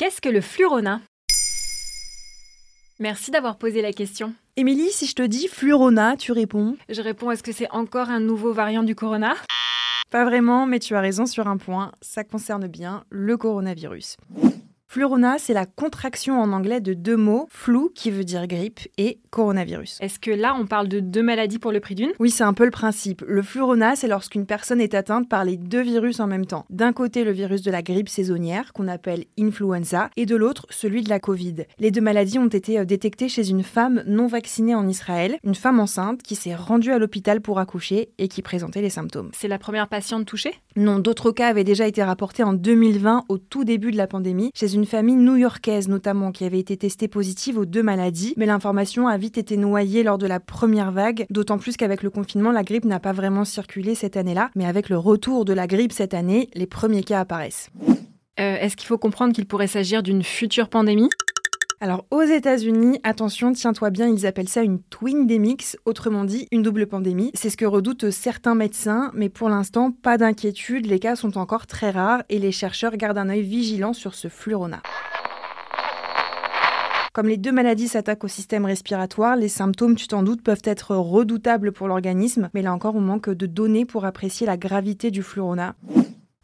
Qu'est-ce que le flurona Merci d'avoir posé la question. Émilie, si je te dis flurona, tu réponds? Je réponds est-ce que c'est encore un nouveau variant du corona? Pas vraiment, mais tu as raison sur un point, ça concerne bien le coronavirus. Flurona, c'est la contraction en anglais de deux mots, flu qui veut dire grippe et coronavirus. Est-ce que là on parle de deux maladies pour le prix d'une? Oui, c'est un peu le principe. Le flurona, c'est lorsqu'une personne est atteinte par les deux virus en même temps. D'un côté, le virus de la grippe saisonnière, qu'on appelle influenza, et de l'autre, celui de la Covid. Les deux maladies ont été euh, détectées chez une femme non vaccinée en Israël, une femme enceinte qui s'est rendue à l'hôpital pour accoucher et qui présentait les symptômes. C'est la première patiente touchée? Non, d'autres cas avaient déjà été rapportés en 2020, au tout début de la pandémie, chez une famille new-yorkaise notamment, qui avait été testée positive aux deux maladies, mais l'information a vite été noyée lors de la première vague, d'autant plus qu'avec le confinement, la grippe n'a pas vraiment circulé cette année-là, mais avec le retour de la grippe cette année, les premiers cas apparaissent. Euh, Est-ce qu'il faut comprendre qu'il pourrait s'agir d'une future pandémie? Alors aux États-Unis, attention, tiens-toi bien, ils appellent ça une twindemics, autrement dit une double pandémie. C'est ce que redoutent certains médecins, mais pour l'instant, pas d'inquiétude, les cas sont encore très rares et les chercheurs gardent un œil vigilant sur ce flurona. Comme les deux maladies s'attaquent au système respiratoire, les symptômes, tu t'en doutes, peuvent être redoutables pour l'organisme, mais là encore, on manque de données pour apprécier la gravité du flurona.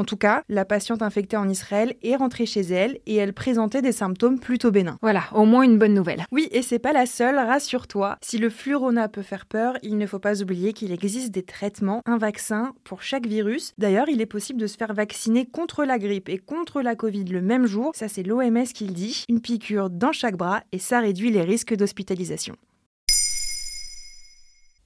En tout cas, la patiente infectée en Israël est rentrée chez elle et elle présentait des symptômes plutôt bénins. Voilà, au moins une bonne nouvelle. Oui, et c'est pas la seule, rassure-toi. Si le flurona peut faire peur, il ne faut pas oublier qu'il existe des traitements, un vaccin pour chaque virus. D'ailleurs, il est possible de se faire vacciner contre la grippe et contre la Covid le même jour. Ça, c'est l'OMS qui le dit. Une piqûre dans chaque bras et ça réduit les risques d'hospitalisation.